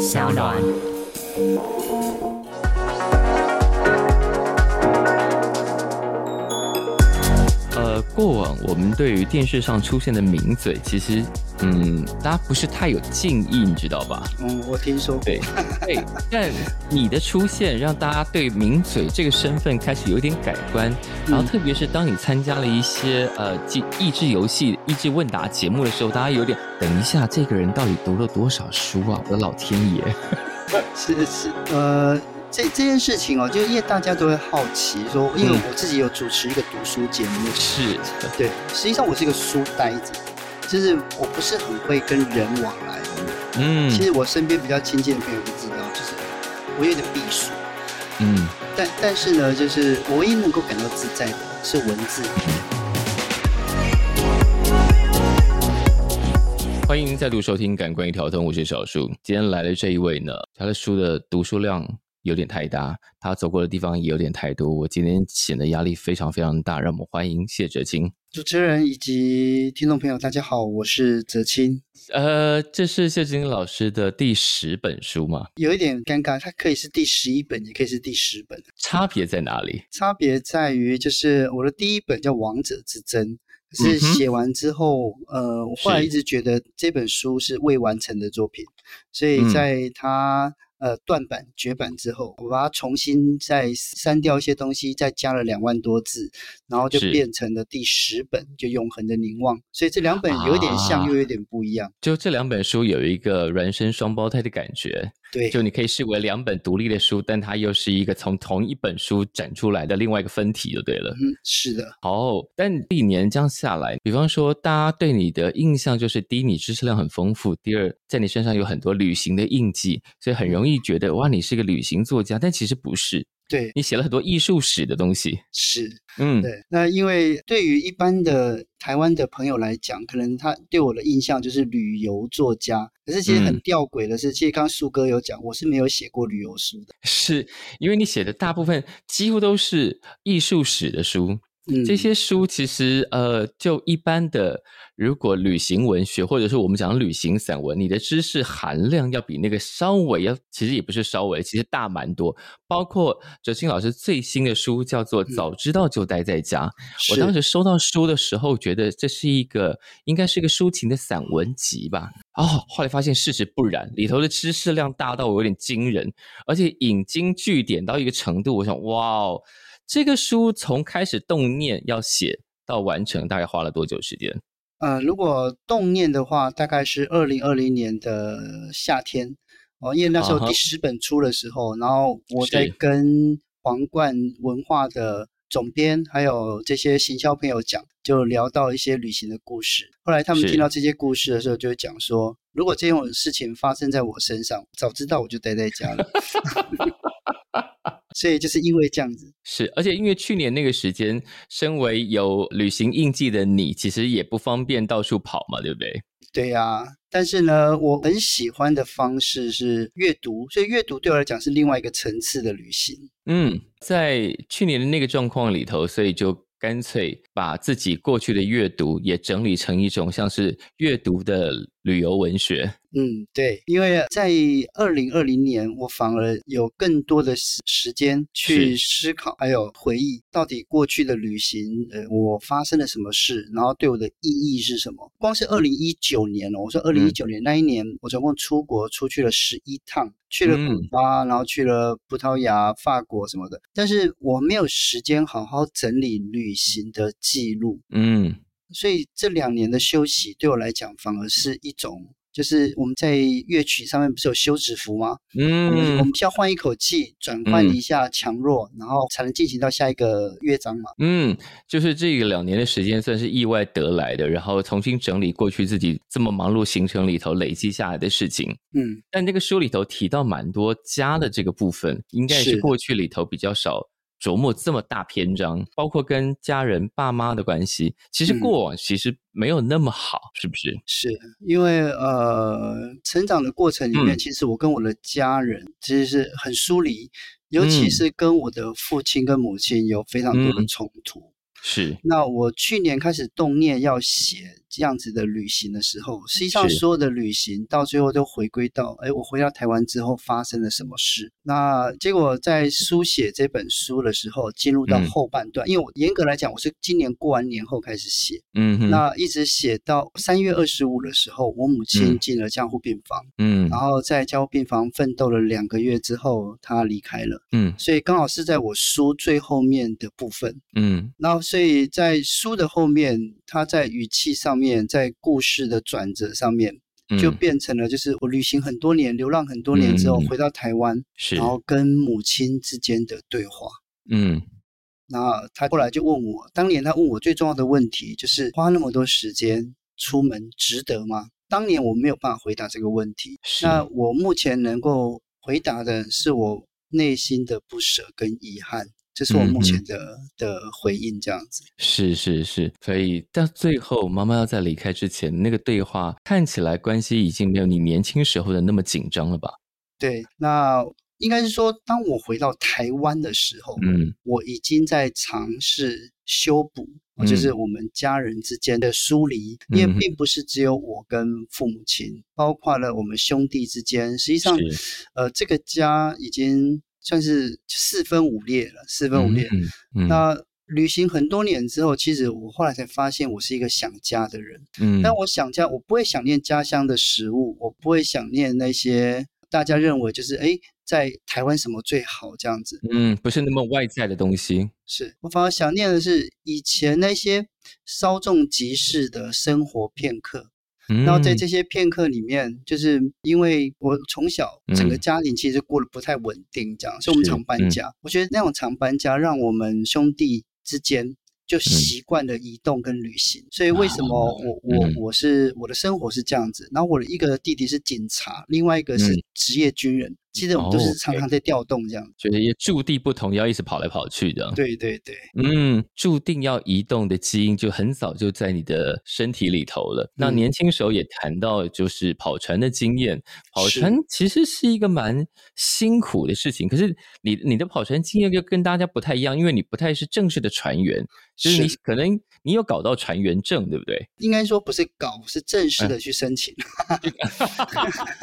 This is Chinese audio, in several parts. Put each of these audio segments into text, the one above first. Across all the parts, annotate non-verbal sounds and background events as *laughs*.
小暖。过往我们对于电视上出现的名嘴，其实，嗯，大家不是太有敬意，你知道吧？嗯，我听说过。对，对，但你的出现让大家对名嘴这个身份开始有点改观，然后特别是当你参加了一些呃益益智游戏、益智问答节目的时候，大家有点等一下，这个人到底读了多少书啊？我的老天爷！是是，呃。这这件事情哦，就因为大家都会好奇说，因为我自己有主持一个读书节目，是，对，实际上我是一个书呆子，就是我不是很会跟人往来，嗯，其实我身边比较亲近的朋友都知道，就是我有点避暑，嗯，但但是呢，就是我唯一能够感到自在的是文字。欢迎再度收听《感官一条通》，我是小树，今天来的这一位呢，他的书的读书量。有点太大，他走过的地方也有点太多。我今天显得压力非常非常大，让我们欢迎谢哲青主持人以及听众朋友，大家好，我是哲青。呃，这是谢哲青老师的第十本书吗？有一点尴尬，它可以是第十一本，也可以是第十本。差别在哪里？差别在于，就是我的第一本叫《王者之争》，是写完之后，呃，我后来一直觉得这本书是未完成的作品，所以在它。呃，断版绝版之后，我把它重新再删掉一些东西，再加了两万多字，然后就变成了第十本，就永恒的凝望。所以这两本有点像，又有点不一样。就这两本书有一个孪生双胞胎的感觉。对，就你可以视为两本独立的书，但它又是一个从同一本书展出来的另外一个分体，就对了。嗯，是的。哦，但历年这样下来，比方说，大家对你的印象就是：第一，你知识量很丰富；第二，在你身上有很多旅行的印记，所以很容易觉得哇，你是个旅行作家。但其实不是。对你写了很多艺术史的东西，是，嗯，对。那因为对于一般的台湾的朋友来讲，可能他对我的印象就是旅游作家。可是其实很吊诡的是，其实刚刚树哥有讲，我是没有写过旅游书的。是因为你写的大部分几乎都是艺术史的书。这些书其实，呃，就一般的，如果旅行文学或者是我们讲旅行散文，你的知识含量要比那个稍微要，其实也不是稍微，其实大蛮多。包括哲青老师最新的书叫做《早知道就待在家》，*laughs* 我当时收到书的时候，觉得这是一个应该是一个抒情的散文集吧。哦，后来发现事实不然，里头的知识量大到我有点惊人，而且引经据典到一个程度，我想，哇哦。这个书从开始动念要写到完成，大概花了多久时间？呃，如果动念的话，大概是二零二零年的夏天哦，因为那时候第十本出的时候，然后我在跟皇冠文化的总编还有这些行销朋友讲，就聊到一些旅行的故事。后来他们听到这些故事的时候，就讲说，如果这种事情发生在我身上，早知道我就待在家了。*laughs* 所以就是因为这样子，是，而且因为去年那个时间，身为有旅行印记的你，其实也不方便到处跑嘛，对不对？对呀，但是呢，我很喜欢的方式是阅读，所以阅读对我来讲是另外一个层次的旅行。嗯，在去年的那个状况里头，所以就。干脆把自己过去的阅读也整理成一种像是阅读的旅游文学。嗯，对，因为在二零二零年，我反而有更多的时时间去思考，还有回忆，到底过去的旅行，呃，我发生了什么事，然后对我的意义是什么？光是二零一九年哦，我说二零一九年那一年，我总共出国出去了十一趟。去了古巴，然后去了葡萄牙、法国什么的，但是我没有时间好好整理旅行的记录，嗯，所以这两年的休息对我来讲反而是一种。就是我们在乐曲上面不是有休止符吗？嗯，我们需要换一口气，转换一下强弱，然后才能进行到下一个乐章嘛。嗯，就是这个两年的时间算是意外得来的，然后重新整理过去自己这么忙碌行程里头累积下来的事情。嗯，但这个书里头提到蛮多家的这个部分，应该是过去里头比较少。琢磨这么大篇章，包括跟家人、爸妈的关系，其实过往其实没有那么好，是不是？是因为呃，成长的过程里面，其实我跟我的家人其实是很疏离，尤其是跟我的父亲跟母亲有非常多的冲突。是。那我去年开始动念要写这样子的旅行的时候，实际上所有的旅行到最后都回归到，哎，我回到台湾之后发生了什么事？那结果在书写这本书的时候，进入到后半段，因为我严格来讲，我是今年过完年后开始写，嗯，那一直写到三月二十五的时候，我母亲进了江护病房，嗯，然后在江护病房奋斗了两个月之后，她离开了，嗯，所以刚好是在我书最后面的部分，嗯，然后所以在书的后面，她在语气上面，在故事的转折上面，就变成了就是我旅行很多年，流浪很多年之后回到台湾，然后跟母亲之间的对话，嗯。那他后来就问我，当年他问我最重要的问题就是花那么多时间出门值得吗？当年我没有办法回答这个问题。那我目前能够回答的是我内心的不舍跟遗憾，这是我目前的的回应。这样子是是是，所以到最后妈妈要在离开之前，那个对话看起来关系已经没有你年轻时候的那么紧张了吧？对，那。应该是说，当我回到台湾的时候，嗯，我已经在尝试修补，就是我们家人之间的疏离，因为并不是只有我跟父母亲，包括了我们兄弟之间。实际上，呃，这个家已经算是四分五裂了，四分五裂。那旅行很多年之后，其实我后来才发现，我是一个想家的人。嗯，但我想家，我不会想念家乡的食物，我不会想念那些大家认为就是哎。在台湾什么最好这样子？嗯，不是那么外在的东西。是我反而想念的是以前那些稍纵即逝的生活片刻。然后在这些片刻里面，就是因为我从小整个家庭其实过得不太稳定，这样，所以我们常搬家。我觉得那种常搬家，让我们兄弟之间。就习惯了移动跟旅行，所以为什么我我我是我的生活是这样子？然后我的一个弟弟是警察，另外一个是职业军人，其实我们都是常常在调动这样，觉得也注定不同，要一直跑来跑去的。对对对，嗯，注定要移动的基因就很早就在你的身体里头了。那年轻时候也谈到就是跑船的经验，跑船其实是一个蛮辛苦的事情，可是你你的跑船经验就跟大家不太一样，因为你不太是正式的船员。就是你可能你有搞到船员证，对不对？*laughs* 应该说不是搞，是正式的去申请。*laughs*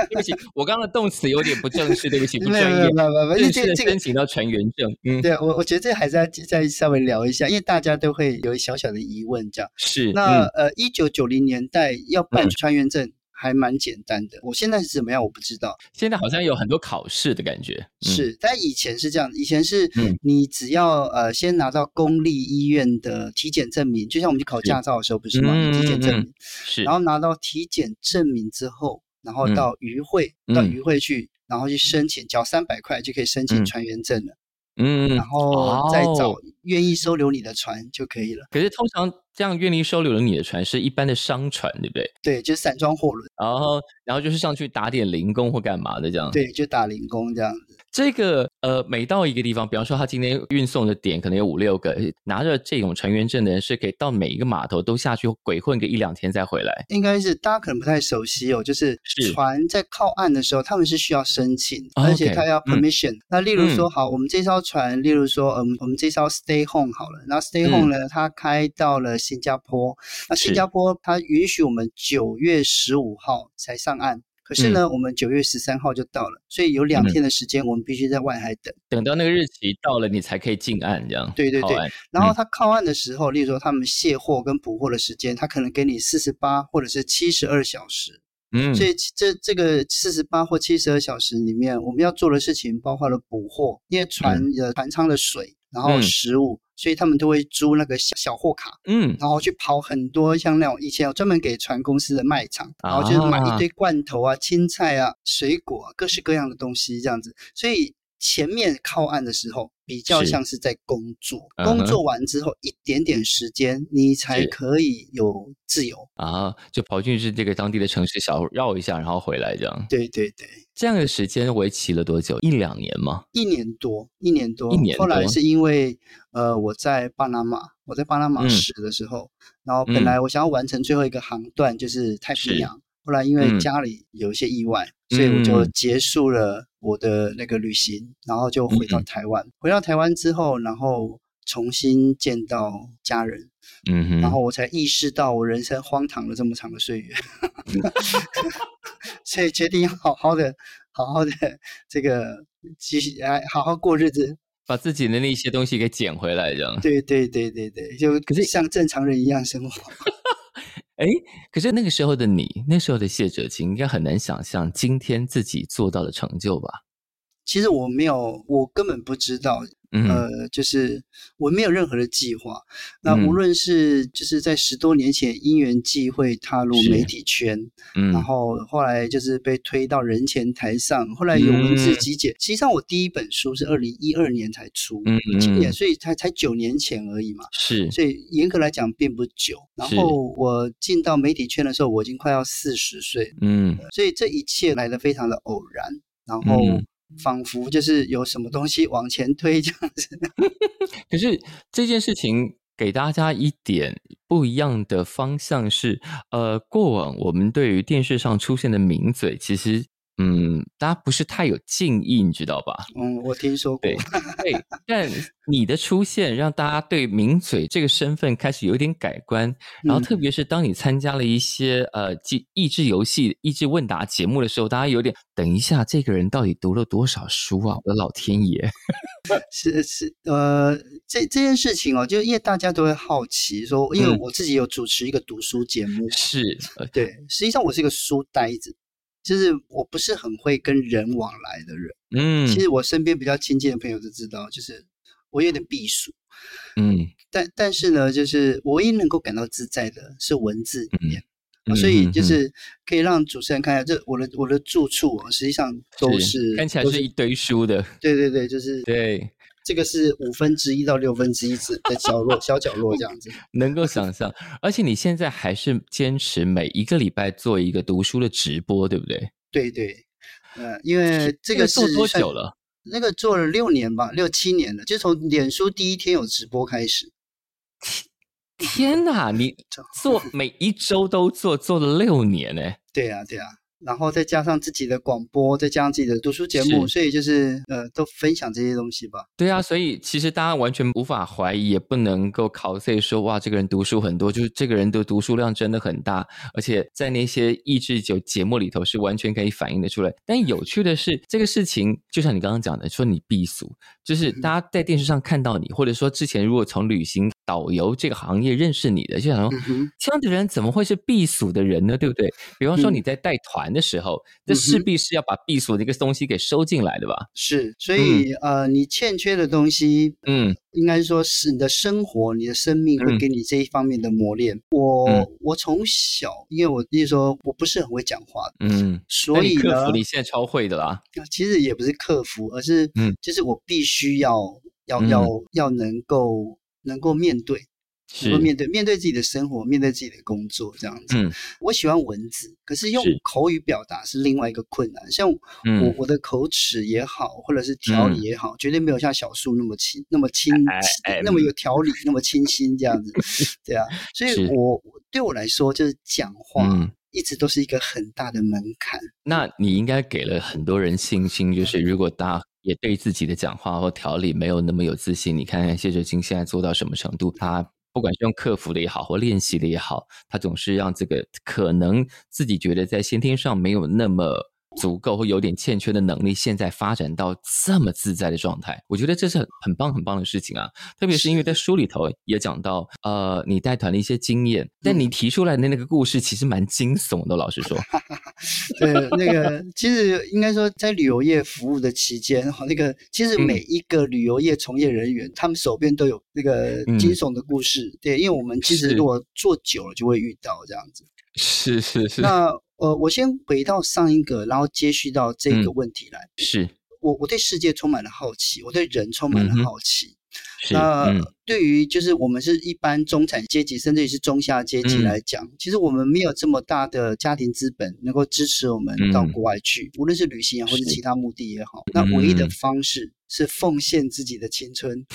对不起，我刚刚的动词有点不正式，对不起，不专业。正式的申请到船员证。嗯，对我我觉得这还是要再稍微聊一下，因为大家都会有小小的疑问，这样是。那呃，一九九零年代要办船员证。还蛮简单的，我现在是怎么样我不知道。现在好像有很多考试的感觉，是，但以前是这样，以前是你只要呃先拿到公立医院的体检证明，就像我们去考驾照的时候不是吗？体检证明，是，然后拿到体检证明之后，然后到渔会，到渔会去，然后去申请，交三百块就可以申请船员证了。嗯，然后再找愿意收留你的船就可以了。可是通常这样愿意收留了你的船是一般的商船，对不对？对，就是散装货轮。然后，然后就是上去打点零工或干嘛的这样。对，就打零工这样子。这个呃，每到一个地方，比方说他今天运送的点可能有五六个，拿着这种船员证的人是可以到每一个码头都下去鬼混个一两天再回来。应该是大家可能不太熟悉哦，就是船在靠岸的时候，他们是需要申请，而且他要 permission。那例如说，好，我们这艘船，例如说，嗯，我们这艘 stay home 好了，然后 stay home 呢，它开到了新加坡，那新加坡它允许我们九月十五号才上岸。可是呢，我们九月十三号就到了，所以有两天的时间，我们必须在外海等，等到那个日期到了，你才可以进岸，这样。对对对。然后他靠岸的时候，例如说他们卸货跟补货的时间，他可能给你四十八或者是七十二小时。嗯。所以这这个四十八或七十二小时里面，我们要做的事情包括了补货，因为船的船舱的水，然后食物。所以他们都会租那个小小货卡，嗯，然后去跑很多像那种以前有专门给船公司的卖场，然后就是买一堆罐头啊、青菜啊、水果、各式各样的东西这样子。所以前面靠岸的时候。比较像是在工作，工作完之后一点点时间，你才可以有自由啊，就跑进去这个当地的城市小绕一下，然后回来这样。对对对，这样的时间为期了多久？一两年吗？一年多，一年多，一年。后来是因为呃，我在巴拿马，我在巴拿马市的时候，然后本来我想要完成最后一个航段，就是太平洋。后来因为家里有一些意外，所以我就结束了我的那个旅行，然后就回到台湾。回到台湾之后，然后重新见到家人，嗯哼，然后我才意识到我人生荒唐了这么长的岁月，*laughs* 所以决定要好好的、好好的这个继续来好好过日子，把自己的那些东西给捡回来，这样。对对对对对，就可是像正常人一样生活。哎，可是那个时候的你，那时候的谢哲青，应该很难想象今天自己做到的成就吧？其实我没有，我根本不知道。呃，就是我没有任何的计划。那无论是就是在十多年前因缘际会踏入媒体圈，嗯，然后后来就是被推到人前台上，后来有文字集结。实际上，我第一本书是二零一二年才出，嗯今年所以才才九年前而已嘛。是，所以严格来讲并不久。然后我进到媒体圈的时候，我已经快要四十岁，嗯，所以这一切来的非常的偶然。然后。仿佛就是有什么东西往前推这样子，*laughs* 可是这件事情给大家一点不一样的方向是，呃，过往我们对于电视上出现的名嘴，其实。嗯，大家不是太有敬意，你知道吧？嗯，我听说过。对，但你的出现让大家对名嘴这个身份开始有点改观。然后，特别是当你参加了一些呃，益益智游戏、益智问答节目的时候，大家有点等一下，这个人到底读了多少书啊？我的老天爷！*laughs* 是是，呃，这这件事情哦，就因为大家都会好奇，说，因为我自己有主持一个读书节目，是对，实际上我是一个书呆子。就是我不是很会跟人往来的人，嗯，其实我身边比较亲近的朋友都知道，就是我有点避暑，嗯，但但是呢，就是我唯一能够感到自在的是文字里面，所以就是可以让主持人看一下，这我的我的住处实际上都是看起来是一堆书的，对对对，就是对。这个是五分之一到六分之一子的角落，小角落这样子，能够想象。而且你现在还是坚持每一个礼拜做一个读书的直播，对不对？对对，呃，因为这个做多久了？那个做了六年吧，六七年了，就从脸书第一天有直播开始。天哪，你 *laughs* 做每一周都做，做了六年呢？对呀，对呀。然后再加上自己的广播，再加上自己的读书节目，所以就是呃，都分享这些东西吧。对啊，所以其实大家完全无法怀疑，也不能够考虑说哇，这个人读书很多，就是这个人的读书量真的很大，而且在那些益智酒节目里头是完全可以反映的出来。但有趣的是，这个事情就像你刚刚讲的，说你避俗，就是大家在电视上看到你，或者说之前如果从旅行。导游这个行业认识你的，就想说这样的人怎么会是避暑的人呢？对不对？比方说你在带团的时候，这势必是要把避暑的一个东西给收进来的吧？是，所以呃，你欠缺的东西，嗯，应该说是你的生活、你的生命会给你这一方面的磨练。我我从小，因为我意思说我不是很会讲话，嗯，所以克服你现在超会的啦。其实也不是克服，而是嗯，就是我必须要要要要能够。能够面对，能够面对面对自己的生活，面对自己的工作，这样子。嗯，我喜欢文字，可是用口语表达是另外一个困难。像我我的口齿也好，或者是条理也好，绝对没有像小树那么清，那么清，那么有条理，那么清新这样子。*laughs* 对啊，所以我对我来说，就是讲话一直都是一个很大的门槛。那你应该给了很多人信心，就是如果大家。也对自己的讲话或条理没有那么有自信。你看看谢哲青现在做到什么程度？他不管是用克服的也好，或练习的也好，他总是让这个可能自己觉得在先天上没有那么。足够或有点欠缺的能力，现在发展到这么自在的状态，我觉得这是很很棒很棒的事情啊！特别是因为在书里头也讲到，呃，你带团的一些经验，但你提出来的那个故事其实蛮惊悚的，老实说。*laughs* 对，那个其实应该说，在旅游业服务的期间，哈，那个其实每一个旅游业从业人员，他们手边都有那个惊悚的故事。对，因为我们其实如果做久了，就会遇到这样子。是是是。那呃，我先回到上一个，然后接续到这个问题来。是我我对世界充满了好奇，我对人充满了好奇。那对于就是我们是一般中产阶级，甚至于是中下阶级来讲，其实我们没有这么大的家庭资本能够支持我们到国外去，无论是旅行或者其他目的也好。那唯一的方式。是奉献自己的青春，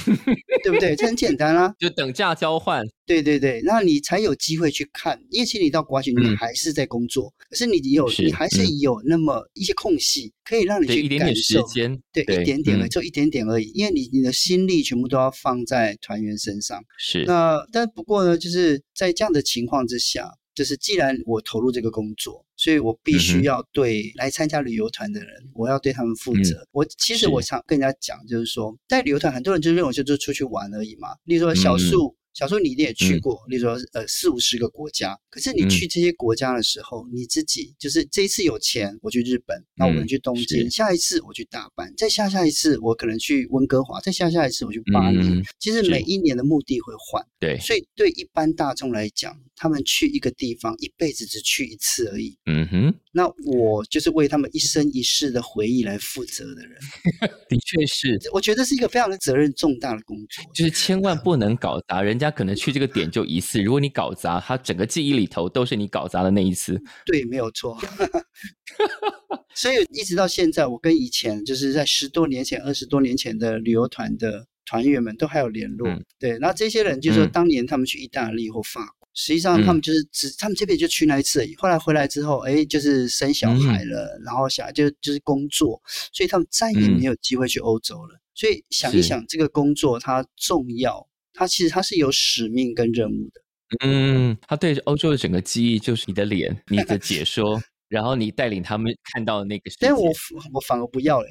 对不对？这很简单啊，就等价交换。对对对，那你才有机会去看。因为其实你到国外去，你还是在工作，可是你有，你还是有那么一些空隙，可以让你去感受。对，一点点而已，就一点点而已。因为你你的心力全部都要放在团团员身上。是。那但不过呢，就是在这样的情况之下，就是既然我投入这个工作，所以我必须要对来参加旅游团的人，我要对他们负责。我其实我想跟人家讲，就是说，在旅游团，很多人就认为就是出去玩而已嘛。例如说，小树。小时候你一定也去过，例如说呃四五十个国家，可是你去这些国家的时候，你自己就是这一次有钱，我去日本，那我可能去东京，下一次我去大阪，再下下一次我可能去温哥华，再下下一次我去巴黎。其实每一年的目的会换，对，所以对一般大众来讲，他们去一个地方一辈子只去一次而已。嗯哼，那我就是为他们一生一世的回忆来负责的人。*laughs* 的确是，我觉得是一个非常的责任重大的工作，就是千万不能搞砸人。人家可能去这个点就一次，如果你搞砸，他整个记忆里头都是你搞砸的那一次。对，没有错。*laughs* 所以一直到现在，我跟以前就是在十多年前、二十多年前的旅游团的团员们都还有联络。对，然后这些人就说，当年他们去意大利或法国，实际上他们就是只他们这边就去那一次而已。后来回来之后，哎，就是生小孩了，然后小就就是工作，所以他们再也没有机会去欧洲了。所以想一想，这个工作它重要。他其实他是有使命跟任务的，嗯，他对欧洲的整个记忆就是你的脸、你的解 *laughs* 说，然后你带领他们看到那个。但我我反而不要 *laughs* 嘞，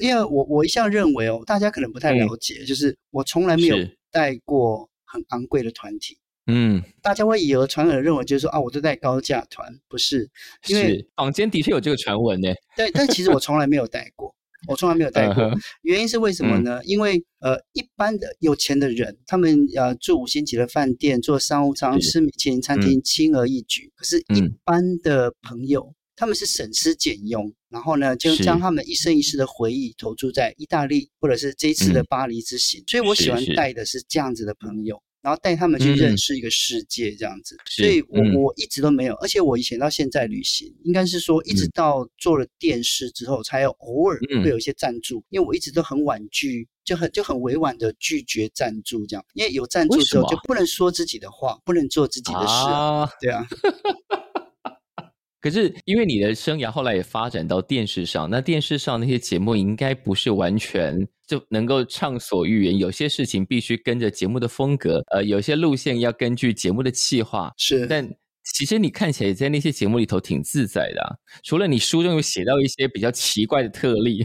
因为我我一向认为哦，大家可能不太了解，就是我从来没有带过很昂贵的团体，嗯，大家会以讹传讹认为就是说啊，我都带高价团，不是，因为坊间的确有这个传闻呢，但但其实我从来没有带过。我从来没有带过，原因是为什么呢？因为呃，一般的有钱的人，他们呃住五星级的饭店，做商务舱，吃米其林餐厅，轻而易举。可是，一般的朋友，他们是省吃俭用，然后呢，就将他们一生一世的回忆投注在意大利，或者是这一次的巴黎之行。所以我喜欢带的是这样子的朋友。然后带他们去认识一个世界，这样子，所以我我一直都没有，而且我以前到现在旅行，应该是说一直到做了电视之后，才有偶尔会有一些赞助，因为我一直都很婉拒，就很就很委婉的拒绝赞助这样，因为有赞助之后就不能说自己的话，不能做自己的事，对啊。*laughs* 可是，因为你的生涯后来也发展到电视上，那电视上那些节目应该不是完全就能够畅所欲言，有些事情必须跟着节目的风格，呃，有些路线要根据节目的气划。是，但其实你看起来在那些节目里头挺自在的，除了你书中有写到一些比较奇怪的特例。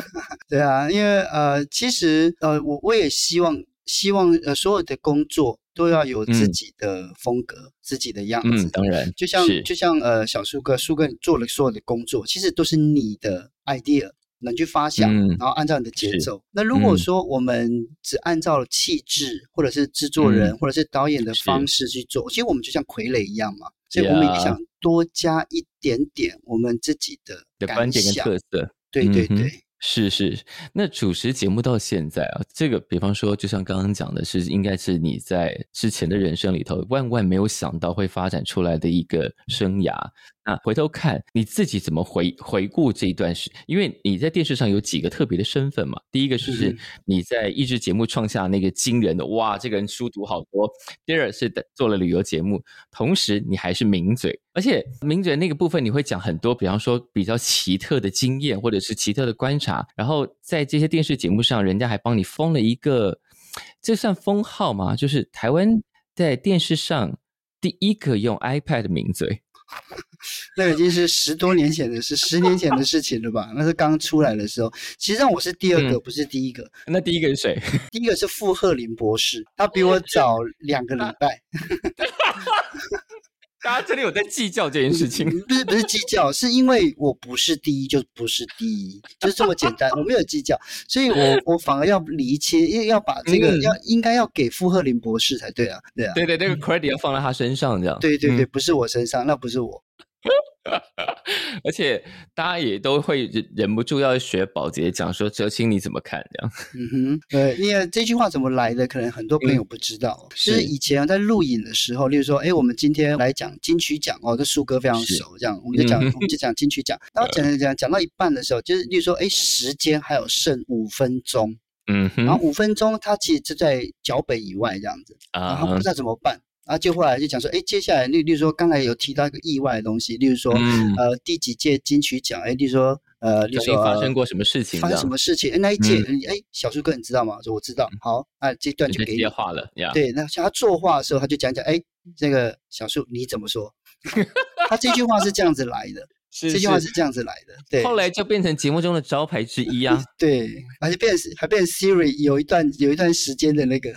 *laughs* 对啊，因为呃，其实呃，我我也希望希望呃，所有的工作。都要有自己的风格，自己的样子。嗯，当然，就像就像呃，小树哥，树哥你做了所有的工作，其实都是你的 idea，能去发想，然后按照你的节奏。那如果说我们只按照气质，或者是制作人，或者是导演的方式去做，其实我们就像傀儡一样嘛。所以我们也想多加一点点我们自己的的观点跟特色。对对对。是是，那主持节目到现在啊，这个比方说，就像刚刚讲的，是应该是你在之前的人生里头万万没有想到会发展出来的一个生涯。那回头看你自己怎么回回顾这一段时，因为你在电视上有几个特别的身份嘛。第一个就是你在益智节目创下那个惊人的哇，这个人书读好多。第二是做了旅游节目，同时你还是名嘴，而且名嘴那个部分你会讲很多，比方说比较奇特的经验或者是奇特的观察。然后在这些电视节目上，人家还帮你封了一个，这算封号吗？就是台湾在电视上第一个用 iPad 的名嘴。*laughs* 那已经是十多年前的事，十年前的事情了吧？那是刚出来的时候。其实上我是第二个，不是第一个。那第一个是谁？第一个是傅鹤林博士，他比我早两个礼拜。*laughs* *laughs* 大家这里有在计较这件事情？*laughs* 不是，不是计较，是因为我不是第一，就不是第一，就是这么简单。我没有计较，所以我我反而要离切，因为要把这个要应该要给傅鹤林博士才对啊，对啊，对对，那个 credit 要放在他身上，这样。对对对，不是我身上，那不是我。*laughs* 而且大家也都会忍忍不住要学保洁讲说哲青你怎么看这样？嗯哼，对，因为这句话怎么来的，可能很多朋友不知道。就是以前在录影的时候，例如说，哎，我们今天来讲金曲奖哦，这树哥非常熟，这样我们就讲我们就讲金曲奖。*laughs* 然后讲讲讲讲到一半的时候，就是例如说，哎，时间还有剩五分钟，嗯，然后五分钟他其实就在脚本以外这样子，啊然后不知道怎么办。啊，就后来就讲说，哎，接下来例例如说刚才有提到一个意外的东西，例如说呃第几届金曲奖，哎，例如说呃，例如说发生过什么事情？发生什么事情？哎，那一届，哎，小树哥你知道吗？说我知道。好，啊，这段就给接话了。对，那像他作画的时候，他就讲讲，哎，这个小树你怎么说？*laughs* 他这句话是这样子来的。这句话是这样子来的，对，后来就变成节目中的招牌之一啊。*laughs* 对，而且变还变 Siri 有一段有一段时间的那个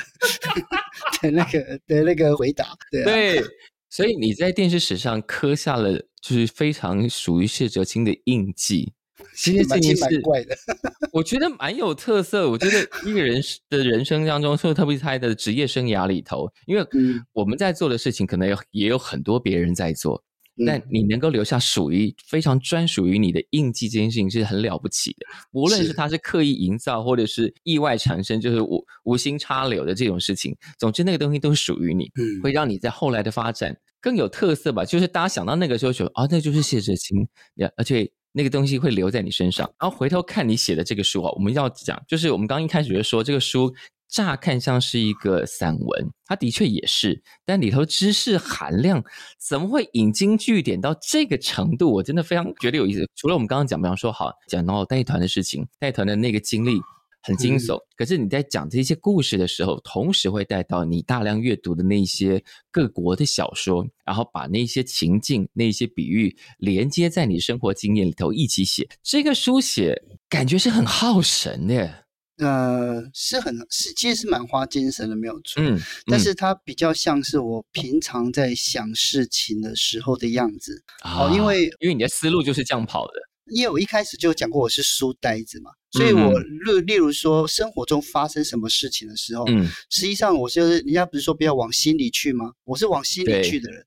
*laughs* 的那个的那个回答，对。对，所以你在电视史上刻下了就是非常属于谢哲青的印记。其实这件事怪的，*laughs* 我觉得蛮有特色。我觉得一个人的人生当中，特别是他的职业生涯里头，因为我们在做的事情，可能有也有很多别人在做。但你能够留下属于非常专属于你的印记，这件事情是很了不起的。无论是他是刻意营造，或者是意外产生，就是无无心插柳的这种事情，总之那个东西都是属于你，会让你在后来的发展更有特色吧。就是大家想到那个时候说啊，那就是谢哲青，而且那个东西会留在你身上。然后回头看你写的这个书啊，我们要讲，就是我们刚一开始就说这个书。乍看像是一个散文，它的确也是，但里头知识含量怎么会引经据典到这个程度？我真的非常觉得有意思。除了我们刚刚讲，比方说，好讲到带团的事情，带团的那个经历很惊悚，可是你在讲这些故事的时候，同时会带到你大量阅读的那些各国的小说，然后把那些情境、那些比喻连接在你生活经验里头一起写。这个书写感觉是很耗神的。呃，是很是，其实是蛮花精神的，没有错。嗯，但是它比较像是我平常在想事情的时候的样子。哦，因为因为你的思路就是这样跑的。因为我一开始就讲过我是书呆子嘛，所以我例例如说生活中发生什么事情的时候，嗯，实际上我就是人家不是说不要往心里去吗？我是往心里去的人，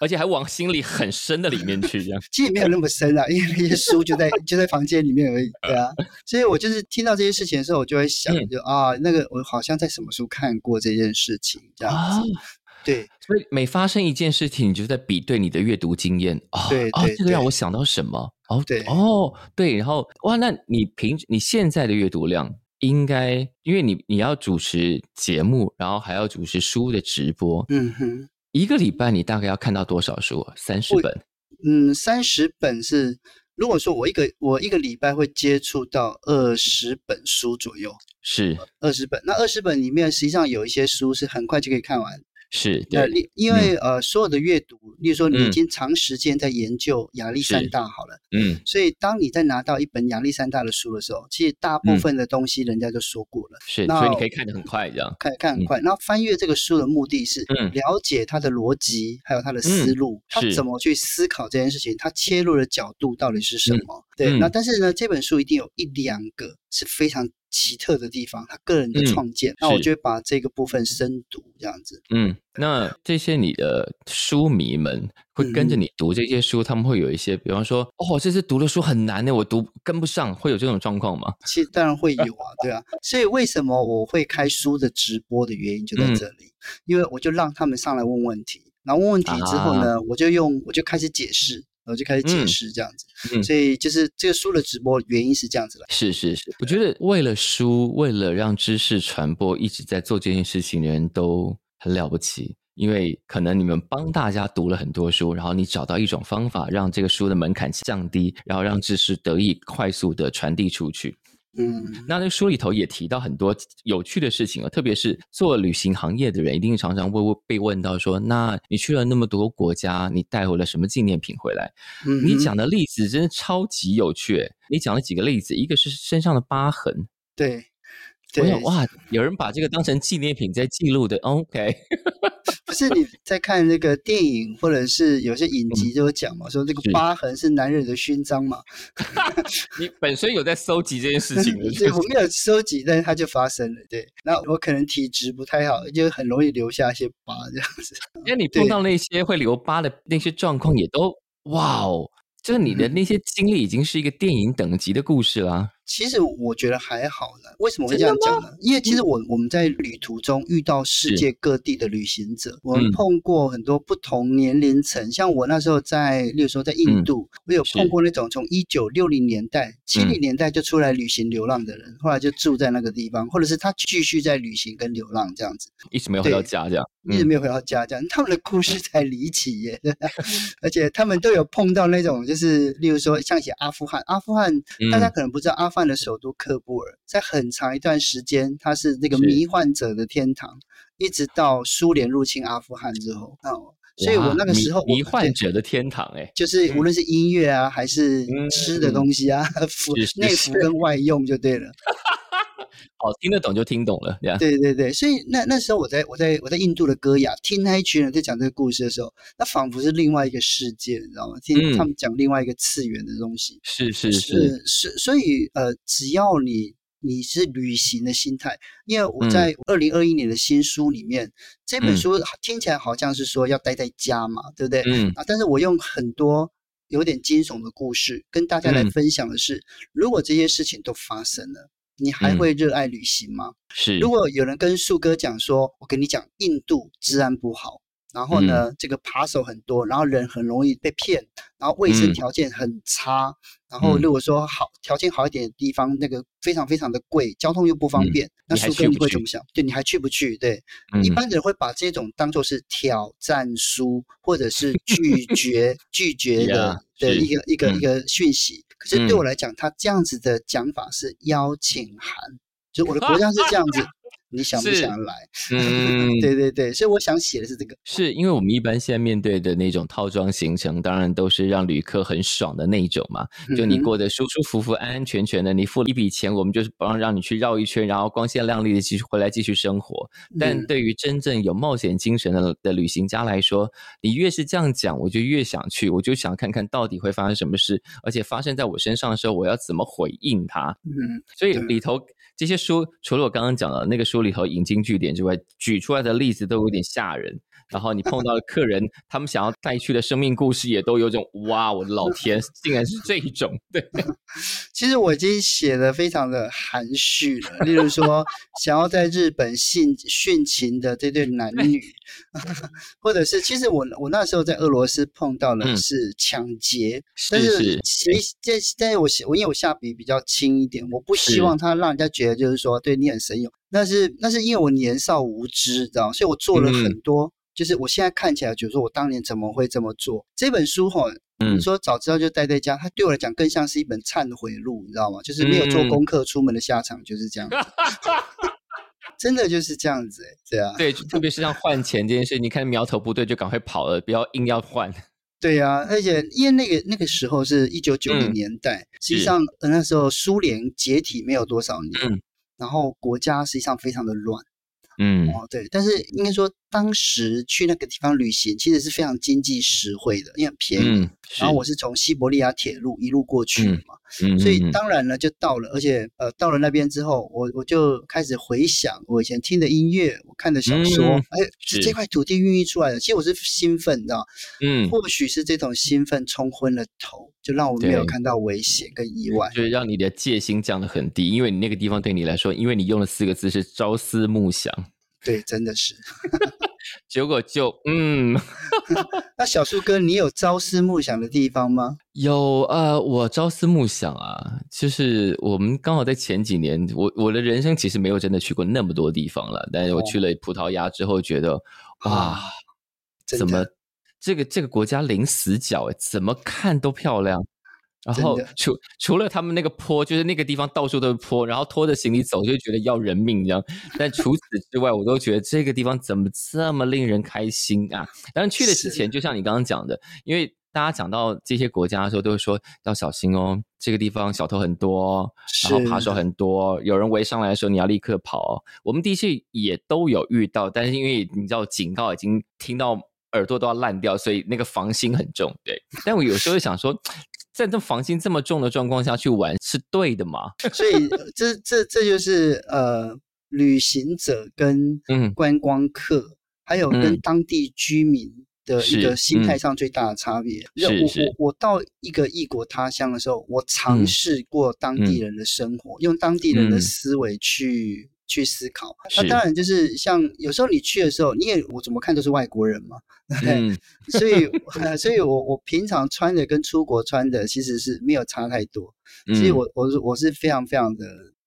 而且还往心里很深的里面去，这样 *laughs* 其实没有那么深啊，因为那些书就在就在房间里面而已，对啊，所以我就是听到这些事情的时候，我就会想，就啊，那个我好像在什么书看过这件事情这样子。对，所以每发生一件事情，你就在比对你的阅读经验啊。对，哦，这个让我想到什么？哦，对，哦，对，然后哇，那你平你现在的阅读量应该，因为你你要主持节目，然后还要主持书的直播，嗯哼，一个礼拜你大概要看到多少书？三十本？嗯，三十本是，如果说我一个我一个礼拜会接触到二十本书左右，是二十本。那二十本里面，实际上有一些书是很快就可以看完。是，呃，因为呃，所有的阅读，例如说你已经长时间在研究亚历山大好了，嗯，所以当你在拿到一本亚历山大的书的时候，其实大部分的东西人家就说过了，是，所以你可以看得很快，这样看看很快。那翻阅这个书的目的是了解他的逻辑，还有他的思路，他怎么去思考这件事情，他切入的角度到底是什么？对，那但是呢，这本书一定有一两个是非常。奇特的地方，他个人的创建，那我就会把这个部分深读这样子。嗯，那这些你的书迷们会跟着你读这些书，他们会有一些，比方说，哦，这次读的书很难呢，我读跟不上，会有这种状况吗？其实当然会有啊，对啊。所以为什么我会开书的直播的原因就在这里，因为我就让他们上来问问题，然后问问题之后呢，我就用我就开始解释。然后就开始解释这样子，所以就是这个书的直播原因是这样子的。是是是，我觉得为了书，为了让知识传播，一直在做这件事情的人都很了不起，因为可能你们帮大家读了很多书，然后你找到一种方法，让这个书的门槛降低，然后让知识得以快速的传递出去。嗯，那那书里头也提到很多有趣的事情啊，特别是做旅行行业的人，一定常常会被问到说：“那你去了那么多国家，你带回了什么纪念品回来？”嗯，你讲的例子真的超级有趣。你讲了几个例子，一个是身上的疤痕，对，我想哇，有人把这个当成纪念品在记录的。OK。*laughs* 是你在看那个电影，或者是有些影集就有讲嘛，说这个疤痕是男人的勋章嘛。*laughs* 你本身有在收集这件事情的，对，我没有收集，但是它就发生了。对，那我可能体质不太好，就很容易留下一些疤这样子。因为你碰到那些会留疤的那些状况，也都哇哦，就是你的那些经历已经是一个电影等级的故事啦。其实我觉得还好呢。为什么会这样讲呢？因为其实我我们在旅途中遇到世界各地的旅行者，我们碰过很多不同年龄层。像我那时候在，例如说在印度，我有碰过那种从一九六零年代、七零年代就出来旅行流浪的人，后来就住在那个地方，或者是他继续在旅行跟流浪这样子，一直没有回到家这样，一直没有回到家这样。他们的故事才离奇耶，*laughs* 而且他们都有碰到那种，就是例如说像写阿富汗，阿富汗大家可能不知道阿。犯的首都喀布尔，在很长一段时间，它是那个迷患者的天堂，一直到苏联入侵阿富汗之后，哦，所以我那个时候迷患者的天堂，哎，就是无论是音乐啊，还是吃的东西啊，*laughs* 服内服跟外用就对了。*laughs* 好，听得懂就听懂了，对对对，所以那那时候我在我在我在印度的歌雅听那一群人在讲这个故事的时候，那仿佛是另外一个世界，你知道吗？听他们讲另外一个次元的东西，是是是是，所以呃，只要你你是旅行的心态，因为我在二零二一年的新书里面，这本书听起来好像是说要待在家嘛，对不对？嗯啊，但是我用很多有点惊悚的故事跟大家来分享的是，如果这些事情都发生了。你还会热爱旅行吗？是。如果有人跟树哥讲说，我跟你讲，印度治安不好，然后呢，这个扒手很多，然后人很容易被骗，然后卫生条件很差，然后如果说好条件好一点的地方，那个非常非常的贵，交通又不方便，那树哥你会怎么想？对，你还去不去？对，一般人会把这种当做是挑战书，或者是拒绝拒绝的的一个一个一个讯息。可是对我来讲，他这样子的讲法是邀请函，就我的国家是这样子。你想不想来？*laughs* 嗯，对对对，所以我想写的是这个。是因为我们一般现在面对的那种套装行程，当然都是让旅客很爽的那一种嘛。就你过得舒舒服服、安安全全的，你付了一笔钱，我们就是不让让你去绕一圈，然后光鲜亮丽的继续回来继续生活。但对于真正有冒险精神的的旅行家来说，你越是这样讲，我就越想去，我就想看看到底会发生什么事，而且发生在我身上的时候，我要怎么回应他。嗯，所以里头。这些书除了我刚刚讲的那个书里头引经据典之外，举出来的例子都有点吓人。然后你碰到的客人，他们想要带去的生命故事也都有种哇，我的老天，竟然是这一种。对，*laughs* 其实我已经写的非常的含蓄了。例如说，想要在日本性殉情的这对男女，*laughs* 或者是其实我我那时候在俄罗斯碰到的是抢劫，但是其实在在我写我因为我下笔比较轻一点，我不希望他让人家觉得就是说对你很神勇。那是那是因为我年少无知，知道所以我做了很多。就是我现在看起来，就是说我当年怎么会这么做？这本书哈，你说早知道就待在家，它对我来讲更像是一本忏悔录，你知道吗？就是没有做功课出门的下场就是这样，*laughs* 真的就是这样子，对啊，对，特别是像换钱这件事，你看苗头不对就赶快跑了，不要硬要换。对啊，而且因为那个那个时候是一九九零年代，实际上那时候苏联解体没有多少年，然后国家实际上非常的乱。嗯，哦，对，但是应该说，当时去那个地方旅行，其实是非常经济实惠的，因为很便宜。然后我是从西伯利亚铁路一路过去嘛，所以当然了就到了，而且呃到了那边之后，我我就开始回想我以前听的音乐，我看的小说，哎，是这块土地孕育出来的。其实我是兴奋，你知道嗯，或许是这种兴奋冲昏了头，就让我没有看到危险跟意外，就是让你的戒心降得很低，因为你那个地方对你来说，因为你用了四个字是朝思暮想。对，真的是。*laughs* 结果就嗯，*laughs* 那小树哥，你有朝思暮想的地方吗？*laughs* 有啊，我朝思暮想啊，就是我们刚好在前几年，我我的人生其实没有真的去过那么多地方了，但是我去了葡萄牙之后，觉得哇，怎么这个这个国家零死角哎，怎么看都漂亮。然后除除了他们那个坡，就是那个地方到处都是坡，然后拖着行李走就觉得要人命这样。但除此之外，我都觉得这个地方怎么这么令人开心啊！当然去的之前，就像你刚刚讲的，因为大家讲到这些国家的时候，都会说要小心哦，这个地方小偷很多，然后扒手很多，有人围上来的时候你要立刻跑。我们的确也都有遇到，但是因为你知道警告已经听到耳朵都要烂掉，所以那个防心很重。对，但我有时候想说。在这防心这么重的状况下去玩是对的吗？*laughs* 所以这这这就是呃，旅行者跟观光客，还有跟当地居民的一个心态上最大的差别。是是。我我到一个异国他乡的时候，我尝试过当地人的生活，用当地人的思维去。去思考，那当然就是像有时候你去的时候，你也我怎么看都是外国人嘛，*laughs* 所以所以我我平常穿的跟出国穿的其实是没有差太多，所以我我是我是非常非常的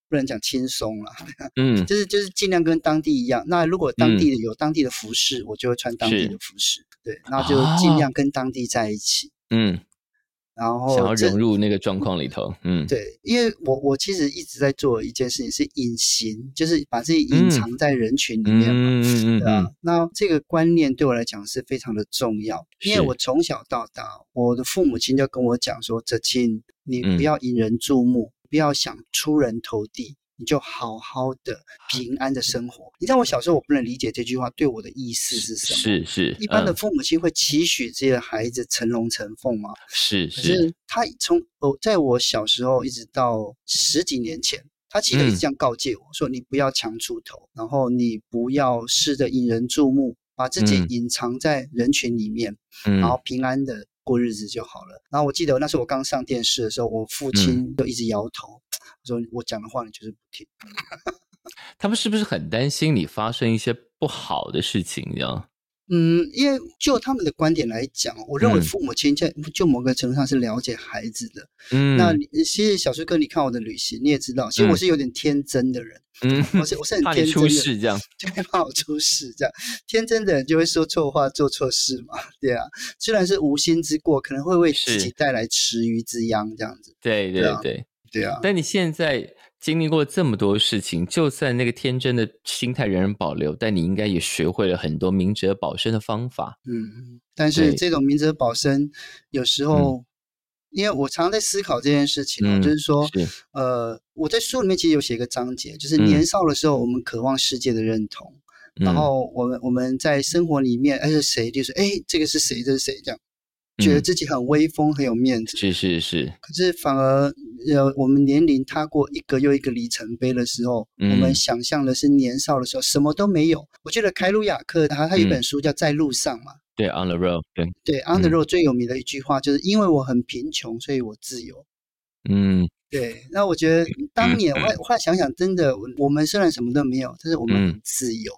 不能讲轻松了，*laughs* 嗯，就是就是尽量跟当地一样。那如果当地有当地的服饰，我就会穿当地的服饰，对，那就尽量跟当地在一起，嗯。然后想要融入那个状况里头，嗯，对，因为我我其实一直在做一件事情，是隐形，就是把自己隐藏在人群里面嘛，对吧？那这个观念对我来讲是非常的重要，因为我从小到大，我的父母亲就跟我讲说：“泽清，你不要引人注目，不要想出人头地。”你就好好的平安的生活。你知道我小时候我不能理解这句话对我的意思是什么？是是，一般的父母亲会期许自己的孩子成龙成凤吗？是是。可是他从哦，在我小时候一直到十几年前，他其实一直这样告诫我说：你不要强出头，然后你不要试着引人注目，把自己隐藏在人群里面，然后平安的过日子就好了。然后我记得那时候我刚上电视的时候，我父亲就一直摇头。说我讲的话你就是不听，*laughs* 他们是不是很担心你发生一些不好的事情？这样？嗯，因为就他们的观点来讲，我认为父母亲在就某个程度上是了解孩子的。嗯，那其实小叔哥，你看我的旅行，你也知道，其实我是有点天真的人。嗯，我是我是很天真的，这样就怕我出事，这样天真的人就会说错话、做错事嘛。对啊，虽然是无心之过，可能会为自己带来池鱼之殃，这样子。对对对。对啊，但你现在经历过这么多事情，就算那个天真的心态仍然保留，但你应该也学会了很多明哲保身的方法。嗯，但是这种明哲保身，有时候，因为我常常在思考这件事情，就是说，呃，我在书里面其实有写一个章节，就是年少的时候，我们渴望世界的认同，然后我们我们在生活里面，哎，是谁？就是哎，这个是谁？这是谁？这样。觉得自己很威风，很有面子。是是是。可是反而，呃，我们年龄踏过一个又一个里程碑的时候，我们想象的是年少的时候什么都没有。我记得凯鲁亚克他他有本书叫《在路上》嘛。对，On the Road。对对，On the Road 最有名的一句话就是因为我很贫穷，所以我自由。嗯，对。那我觉得当年我我后来想想，真的，我们虽然什么都没有，但是我们很自由。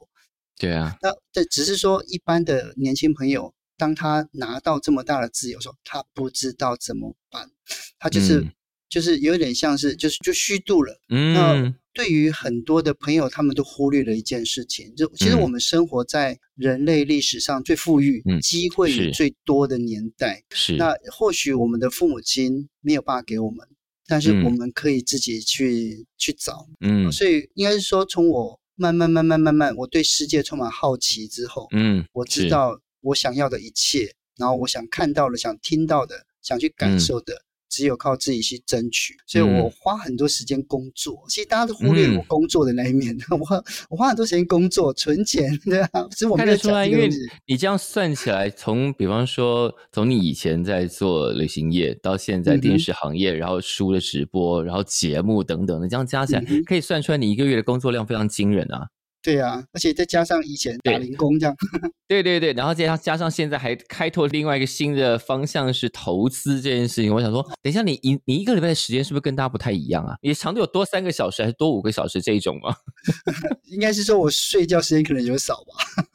对啊。那这只是说一般的年轻朋友。当他拿到这么大的自由时候，他不知道怎么办，他就是就是有点像是就是就虚度了。嗯那对于很多的朋友，他们都忽略了一件事情，就其实我们生活在人类历史上最富裕、机会也最多的年代。是那或许我们的父母亲没有办法给我们，但是我们可以自己去去找。嗯，所以应该是说，从我慢慢慢慢慢慢，我对世界充满好奇之后，嗯，我知道。我想要的一切，然后我想看到的、想听到的、想去感受的，只有靠自己去争取。所以我花很多时间工作。其实大家都忽略我工作的那一面。*laughs* 我我花很多时间工作、存钱，*laughs* 对啊。其实我看得出来，因为你这样算起来，从比方说，从你以前在做旅行业，到现在电视行业，然后书的直播，然后节目等等的，这样加起来，可以算出来你一个月的工作量非常惊人啊。对呀，而且再加上以前打零工这样，*laughs* 对对对，然后加上加上现在还开拓另外一个新的方向是投资这件事情。我想说，等一下你你你一个礼拜的时间是不是跟大家不太一样啊？你长度有多三个小时还是多五个小时这一种吗？*laughs* 应该是说我睡觉时间可能有少吧，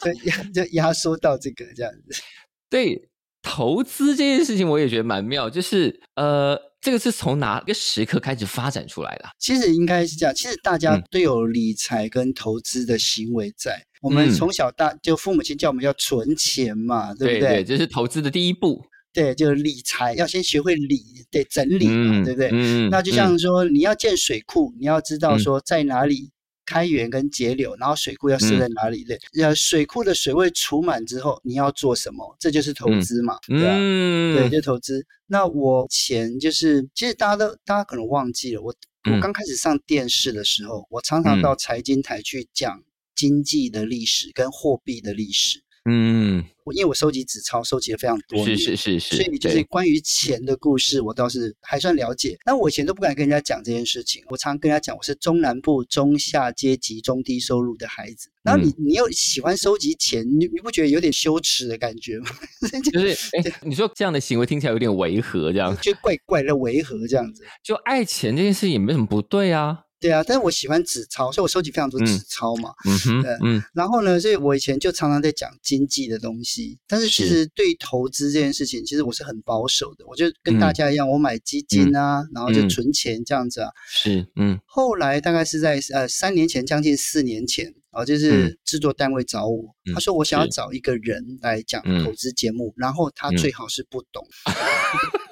*laughs* 就压就压缩到这个这样子。对，投资这件事情我也觉得蛮妙，就是呃。这个是从哪个时刻开始发展出来的？其实应该是这样，其实大家都有理财跟投资的行为在。我们从小大就父母亲叫我们要存钱嘛，对不对？这是投资的第一步。对，就是理财要先学会理，对，整理嘛，对不对？那就像说你要建水库，你要知道说在哪里。开源跟节流，然后水库要设在哪里？对，呃，水库的水位储满之后，你要做什么？这就是投资嘛，对吧？对，就投资。那我钱就是，其实大家都大家可能忘记了，我我刚开始上电视的时候，我常常到财经台去讲经济的历史跟货币的历史。嗯，我因为我收集纸钞收集了非常多，是是是是，所以你就是关于钱的故事，我倒是还算了解。那我以前都不敢跟人家讲这件事情，我常跟人家讲我是中南部中下阶级中低收入的孩子。然后你你又喜欢收集钱，你你不觉得有点羞耻的感觉吗？*laughs* 就是哎，你说这样的行为听起来有点违和，这样就怪怪的违和这样子。就爱钱这件事也没什么不对啊。对啊，但是我喜欢纸钞，所以我收集非常多纸钞嘛。嗯哼，嗯。然后呢，所以我以前就常常在讲经济的东西，但是其实对投资这件事情，其实我是很保守的。我就跟大家一样，我买基金啊，然后就存钱这样子啊。是，嗯。后来大概是在呃三年前，将近四年前啊，就是制作单位找我，他说我想要找一个人来讲投资节目，然后他最好是不懂。*laughs*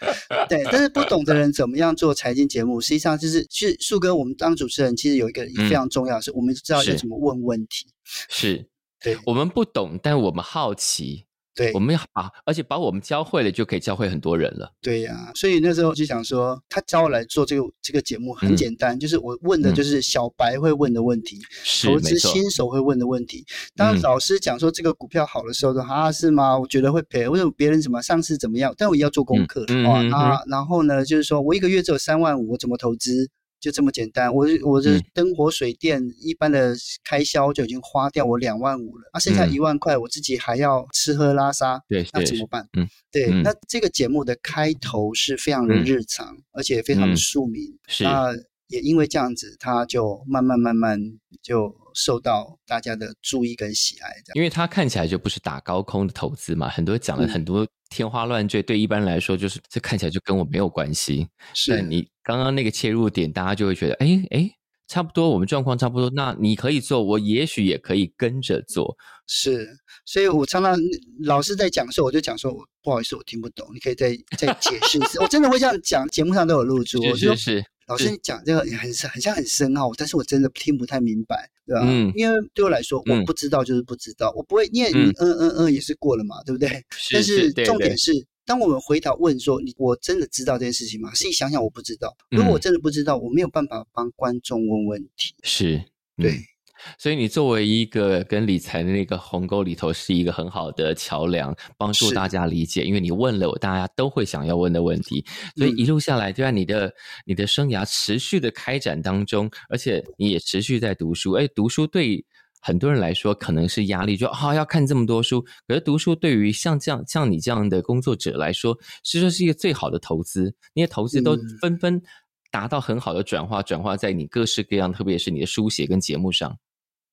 *laughs* 对，但是不懂的人怎么样做财经节目？实际上就是，是树哥，我们当主持人其实有一个非常重要，是我们知道要怎么问问题。是，对，我们不懂，但我们好奇。对，我们要把，而且把我们教会了，就可以教会很多人了。对呀，所以那时候就想说，他教我来做这个这个节目很简单，就是我问的就是小白会问的问题，投资新手会问的问题。当老师讲说这个股票好的时候，说啊是吗？我觉得会赔，为什么别人怎么上市怎么样？但我也要做功课啊啊，然后呢，就是说我一个月只有三万五，我怎么投资？就这么简单，我我的灯火水电一般的开销就已经花掉我两万五了，啊，剩下一万块我自己还要吃喝拉撒，对，那怎么办？嗯，对，那这个节目的开头是非常的日常，而且非常的庶民，是。那也因为这样子，他就慢慢慢慢就受到大家的注意跟喜爱，这样，因为他看起来就不是打高空的投资嘛，很多讲了很多。天花乱坠，对一般来说就是这看起来就跟我没有关系。是你刚刚那个切入点，大家就会觉得，哎哎，差不多，我们状况差不多，那你可以做，我也许也可以跟着做。是，所以我常常老师在讲的时候，我就讲说，我不好意思，我听不懂，你可以再再解释一次。我真的会这样讲，节目上都有录出。是是。老师你讲这个很很像很深奥，但是我真的听不太明白，对吧？嗯，因为对我来说，我不知道就是不知道，我不会，因为你嗯嗯嗯也是过了嘛，对不对？是但是重点是，当我们回答问说，你我真的知道这件事情吗？自己想想，我不知道。如果我真的不知道，我没有办法帮观众问问题。是，对。所以你作为一个跟理财的那个鸿沟里头，是一个很好的桥梁，帮助大家理解。因为你问了我大家都会想要问的问题，所以一路下来，就在你的你的生涯持续的开展当中，而且你也持续在读书。哎，读书对很多人来说可能是压力，就啊要看这么多书。可是读书对于像这样像你这样的工作者来说，实说是一个最好的投资。那些投资都纷纷达到很好的转化，转化在你各式各样，特别是你的书写跟节目上。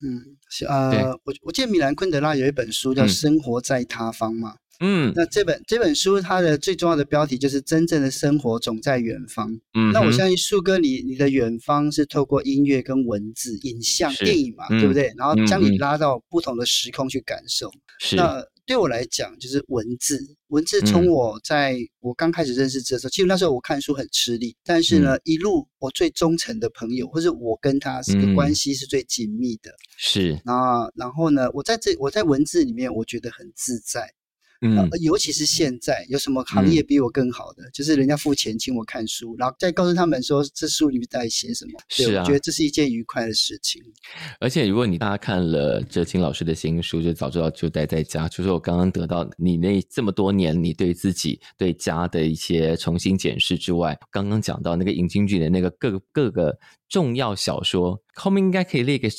嗯，呃，我我记得米兰昆德拉有一本书叫《生活在他方》嘛，嗯，那这本这本书它的最重要的标题就是真正的生活总在远方，嗯，那我相信树哥你你的远方是透过音乐跟文字、影像、电影嘛，对不对？然后将你拉到不同的时空去感受，是。那。对我来讲，就是文字。文字从我在我刚开始认识字的时候，其实那时候我看书很吃力。但是呢，一路我最忠诚的朋友，或者我跟他这个关系是最紧密的。是。那然后呢，我在这我在文字里面，我觉得很自在。嗯，尤其是现在有什么行业比我更好的？就是人家付钱请我看书，然后再告诉他们说这书里面在写什么。是啊，我觉得这是一件愉快的事情。*laughs* 而且如果你大家看了哲青老师的新书，就早知道就待在家。就是我刚刚得到你那这么多年你对自己对家的一些重新检视之外，刚刚讲到那个尹京剧的那个各各个。重要小说后面应该可以列个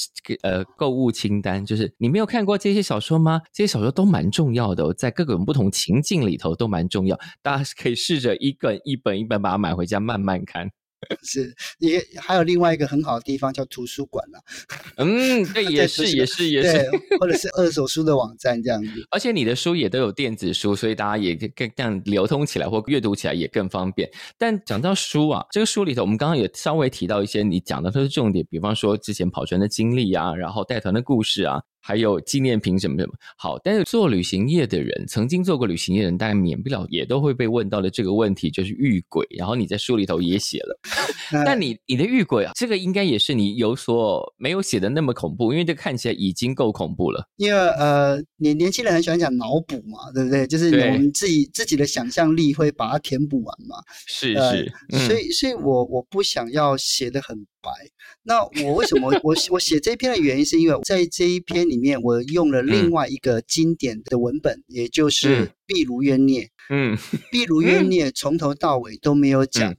呃购物清单，就是你没有看过这些小说吗？这些小说都蛮重要的，在各种不同情境里头都蛮重要，大家可以试着一本一本一本把它买回家慢慢看。是，也还有另外一个很好的地方叫图书馆了。嗯，对，*laughs* 也是，也是，也是，或者是二手书的网站这样子。而且你的书也都有电子书，所以大家也更这样流通起来或阅读起来也更方便。但讲到书啊，这个书里头，我们刚刚也稍微提到一些你讲的都是重点，比方说之前跑船的经历啊，然后带团的故事啊。还有纪念品什么什么好，但是做旅行业的人，曾经做过旅行业的人，大概免不了也都会被问到的这个问题，就是遇鬼。然后你在书里头也写了，*laughs* 但你你的遇鬼啊，这个应该也是你有所没有写的那么恐怖，因为这看起来已经够恐怖了。因为呃，年年轻人很喜欢讲脑补嘛，对不对？就是我们自己自己的想象力会把它填补完嘛。是是，所以所以我我不想要写的很白。那我为什么我我写这篇的原因，是因为在这一篇里面，我用了另外一个经典的文本，也就是《壁炉冤孽》。嗯，《壁炉冤孽》从头到尾都没有讲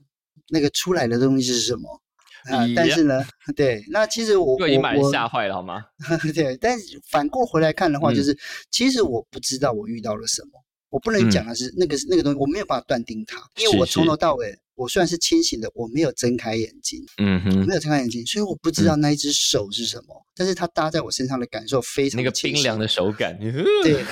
那个出来的东西是什么啊。但是呢，对，那其实我我我吓坏了好吗？*laughs* 对，但是反过回来看的话，就是其实我不知道我遇到了什么，我不能讲的是那个那个东西，我没有办法断定它，因为我从头到尾。我虽然是清醒的，我没有睁开眼睛，嗯哼，没有睁开眼睛，所以我不知道那一只手是什么。但是它搭在我身上的感受非常那个冰凉的手感，*laughs* 对，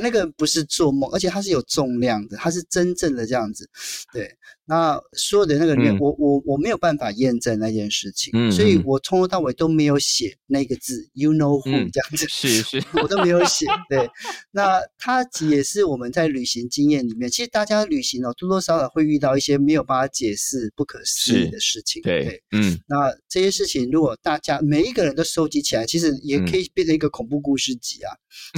那个不是做梦，而且它是有重量的，它是真正的这样子。对，那所有的那个里面，我我我没有办法验证那件事情，嗯所以我从头到尾都没有写那个字，you know who 这样子，是是，*laughs* 我都没有写。对，那它也是我们在旅行经验里面，其实大家旅行哦，多多少少会遇到一些没有办法解释、不可思议的事情。对，嗯，那这些事情如果大家每一个人都收集起来，其实也可以变成一个恐怖故事集啊，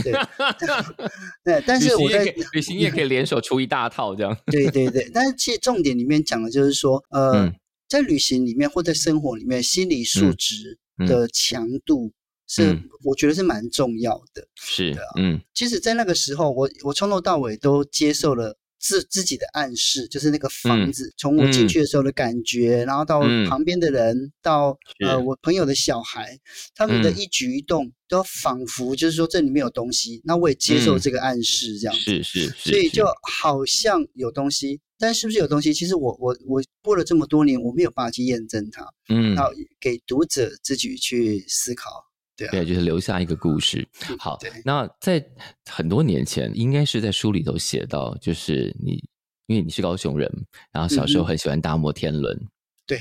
对 *laughs* *laughs* 对。但是我在旅行也可以联手出一大套这样。对对对，但是其实重点里面讲的就是说，呃，在旅行里面或在生活里面，心理素质的强度是我觉得是蛮重要的。是的，嗯，其实，在那个时候，我我从头到尾都接受了。自自己的暗示，就是那个房子，从我进去的时候的感觉，然后到旁边的人，到呃我朋友的小孩，他们的一举一动，都仿佛就是说这里面有东西。那我也接受这个暗示，这样是是，所以就好像有东西，但是不是有东西？其实我我我过了这么多年，我没有办法去验证它。嗯，然后给读者自己去思考。对，就是留下一个故事。好，那在很多年前，应该是在书里头写到，就是你，因为你是高雄人，然后小时候很喜欢搭摩天轮。对。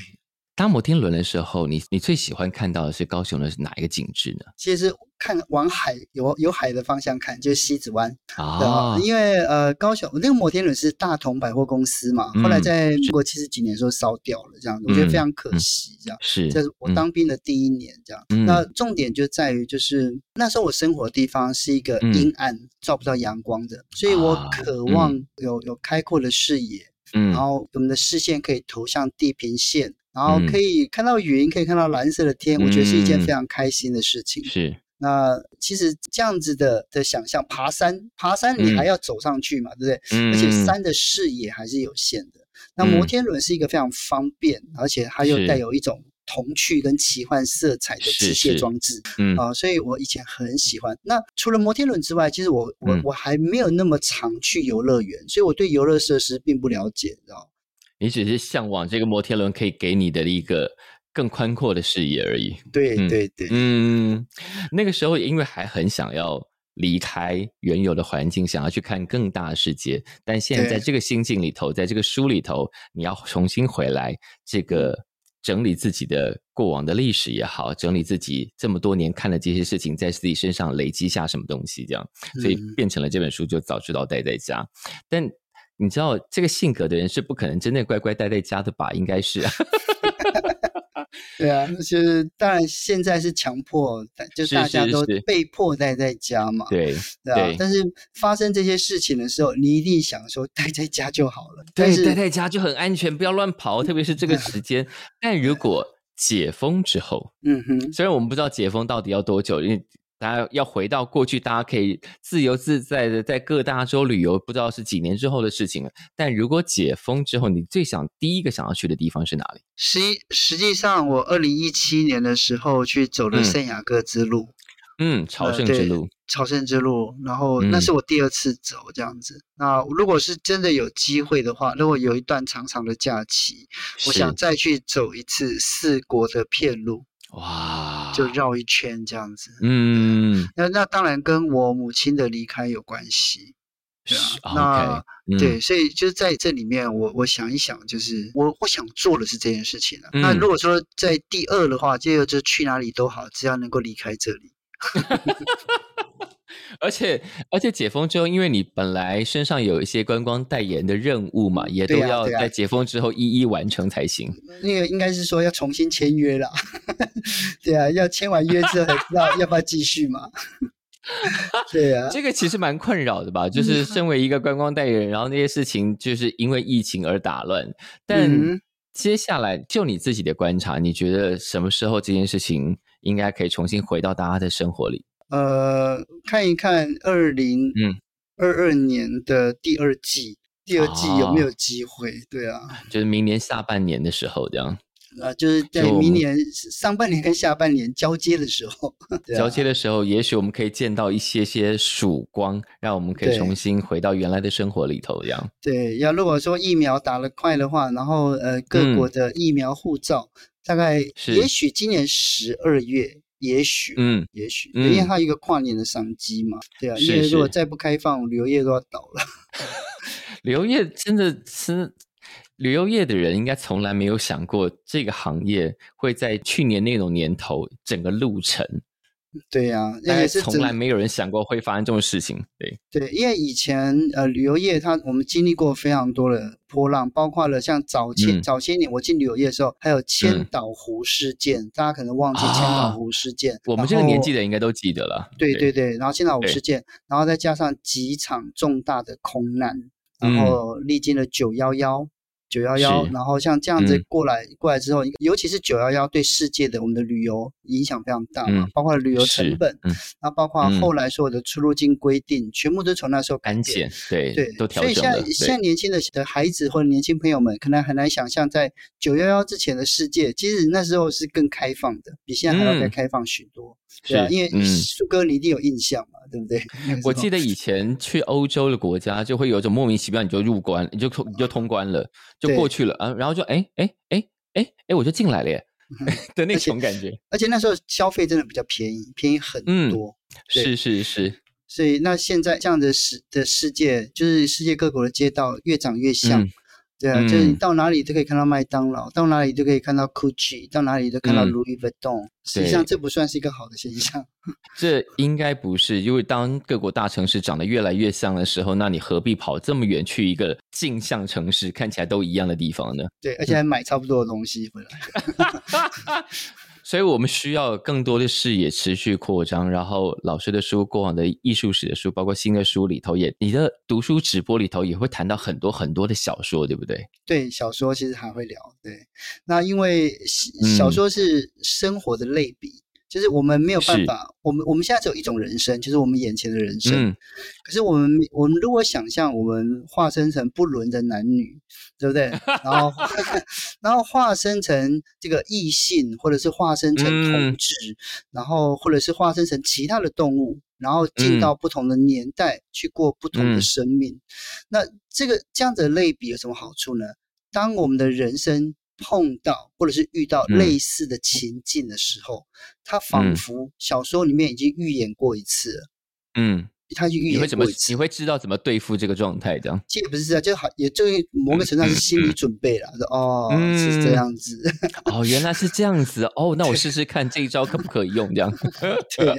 搭摩天轮的时候，你你最喜欢看到的是高雄的哪一个景致呢？其实看往海有有海的方向看，就是西子湾啊。因为呃，高雄那个摩天轮是大同百货公司嘛，后来在民国七十几年的时候烧掉了，这样我觉得非常可惜。这样是这是我当兵的第一年，这样。那重点就在于，就是那时候我生活的地方是一个阴暗、照不到阳光的，所以我渴望有有开阔的视野，嗯，然后我们的视线可以投向地平线。然后可以看到云，可以看到蓝色的天，我觉得是一件非常开心的事情。是，那其实这样子的的想象，爬山，爬山你还要走上去嘛，对不对？嗯。而且山的视野还是有限的。那摩天轮是一个非常方便，而且它又带有一种童趣跟奇幻色彩的机械装置。嗯。啊，所以我以前很喜欢。那除了摩天轮之外，其实我我我还没有那么常去游乐园，所以我对游乐设施并不了解，知道你只是向往这个摩天轮可以给你的一个更宽阔的视野而已。对对对，嗯，那个时候因为还很想要离开原有的环境，想要去看更大的世界。但现在在这个心境里头，在这个书里头，你要重新回来，这个整理自己的过往的历史也好，整理自己这么多年看的这些事情，在自己身上累积下什么东西，这样，所以变成了这本书，就早知道待在家。但你知道这个性格的人是不可能真的乖乖待在家的吧？应该是，*laughs* 对啊，就是当然现在是强迫，就大家都被迫待在家嘛。对对啊，但是发生这些事情的时候，你一定想说待在家就好了。对，待在家就很安全，不要乱跑，特别是这个时间。但如果解封之后，嗯哼，虽然我们不知道解封到底要多久，因为。大家要回到过去，大家可以自由自在的在各大洲旅游，不知道是几年之后的事情了。但如果解封之后，你最想第一个想要去的地方是哪里？实实际上，我二零一七年的时候去走了圣雅各之路，嗯，朝圣之路，朝圣之路。然后那是我第二次走这样子。那如果是真的有机会的话，如果有一段长长的假期，我想再去走一次四国的片路。哇，就绕一圈这样子，嗯，那那当然跟我母亲的离开有关系，对啊，那对，所以就是在这里面，我我想一想，就是我我想做的是这件事情啊。那如果说在第二的话，就就去哪里都好，只要能够离开这里。*laughs* 而且而且解封之后，因为你本来身上有一些观光代言的任务嘛，也都要在解封之后一一完成才行。那个应该是说要重新签约了，*laughs* 对啊，要签完约之后才知道要不要继续嘛。对啊，*laughs* 这个其实蛮困扰的吧？就是身为一个观光代言人，然后那些事情就是因为疫情而打乱，但。接下来就你自己的观察，你觉得什么时候这件事情应该可以重新回到大家的生活里？呃，看一看二零嗯二二年的第二季，第二季有没有机会？对啊，就是明年下半年的时候这样。啊，就是在明年上半年跟下半年交接的时候，*laughs* 交接的时候，也许我们可以见到一些些曙光，让我们可以重新回到原来的生活里头。这样，对，要如果说疫苗打得快的话，然后呃，各国的疫苗护照，大概也许今年十二月，也许，嗯，也许，因为它一个跨年的商机嘛，对啊，因为如果再不开放，旅游业都要倒了。*laughs* 旅游业真的是。旅游业的人应该从来没有想过这个行业会在去年那种年头整个路程。对呀，也是从来没有人想过会发生这种事情。对对，因为以前呃旅游业它我们经历过非常多的波浪，包括了像早前早些年我进旅游业的时候，还有千岛湖事件，大家可能忘记千岛湖事件。我们这个年纪的应该都记得了。对对对，然后千岛湖事件，然后再加上几场重大的空难，然后历经了九幺幺。九幺幺，然后像这样子过来过来之后，尤其是九幺幺对世界的我们的旅游影响非常大嘛，包括旅游成本，那包括后来所有的出入境规定，全部都从那时候改减，对对，都调整所以现在现在年轻的的孩子或者年轻朋友们，可能很难想象在九幺幺之前的世界，其实那时候是更开放的，比现在还要再开放许多。对啊，因为树哥你一定有印象嘛，对不对？*laughs* 我记得以 *laughs* 前去欧洲的国家，就会有一种莫名其妙，你就入关，你就通你就通关了，就过去了啊，然后就哎哎哎哎哎，我就进来了耶 *laughs* 的那种感觉。而且那时候消费真的比较便宜，便宜很多。是是是。所以那现在这样的世的世界，就是世界各国的街道越长越像。对啊，就是你到哪里都可以看到麦当劳，到哪里都可以看到 Gucci，到哪里都看到 Louis Vuitton。实际上，这不算是一个好的现象。*laughs* 这应该不是，因为当各国大城市长得越来越像的时候，那你何必跑这么远去一个镜像城市，看起来都一样的地方呢？对，而且还买差不多的东西回来。*laughs* 所以我们需要更多的视野持续扩张，然后老师的书、过往的艺术史的书，包括新的书里头，也你的读书直播里头也会谈到很多很多的小说，对不对？对，小说其实还会聊。对，那因为小说是生活的类比。就是我们没有办法，我们我们现在只有一种人生，就是我们眼前的人生。嗯。可是我们我们如果想象我们化身成不伦的男女，对不对？然后 *laughs* *laughs* 然后化身成这个异性，或者是化身成同志，然后或者是化身成其他的动物，然后进到不同的年代去过不同的生命。那这个这样子的类比有什么好处呢？当我们的人生。碰到或者是遇到类似的情境的时候，他仿佛小说里面已经预演过一次了。嗯，他就预演过一次，你会知道怎么对付这个状态，这样。这也不是这样，就好，也就某个程度上是心理准备了。说哦，是这样子。哦，原来是这样子。哦，那我试试看这一招可不可以用？这样。*laughs* 对。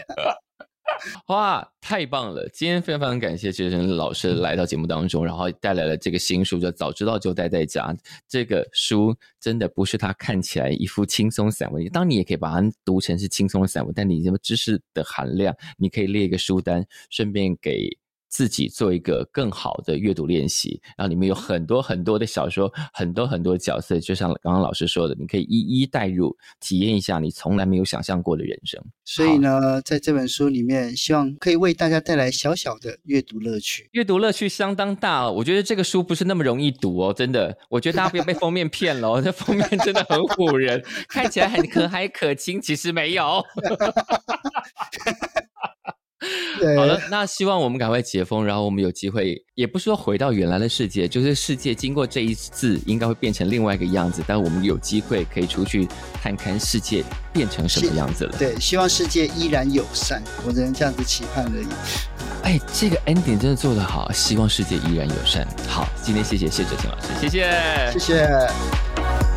*laughs* 哇，太棒了！今天非常非常感谢杰森老师来到节目当中，然后带来了这个新书，叫《早知道就待在家》。这个书真的不是它看起来一副轻松散文，当你也可以把它读成是轻松的散文，但你什么知识的含量，你可以列一个书单，顺便给。自己做一个更好的阅读练习，然后里面有很多很多的小说，很多很多角色，就像刚刚老师说的，你可以一一带入，体验一下你从来没有想象过的人生。所以呢，在这本书里面，希望可以为大家带来小小的阅读乐趣。阅读乐趣相当大哦，我觉得这个书不是那么容易读哦，真的，我觉得大家不要被封面骗了，*laughs* 这封面真的很唬人，看起来很可蔼可亲，其实没有。*laughs* *laughs* 好了，那希望我们赶快解封，然后我们有机会，也不是说回到原来的世界，就是世界经过这一次，应该会变成另外一个样子。但我们有机会可以出去看看世界变成什么样子了。对，希望世界依然友善，我只能这样子期盼而已。哎，这个 ending 真的做得好，希望世界依然友善。好，今天谢谢谢哲清老师，谢谢，谢谢。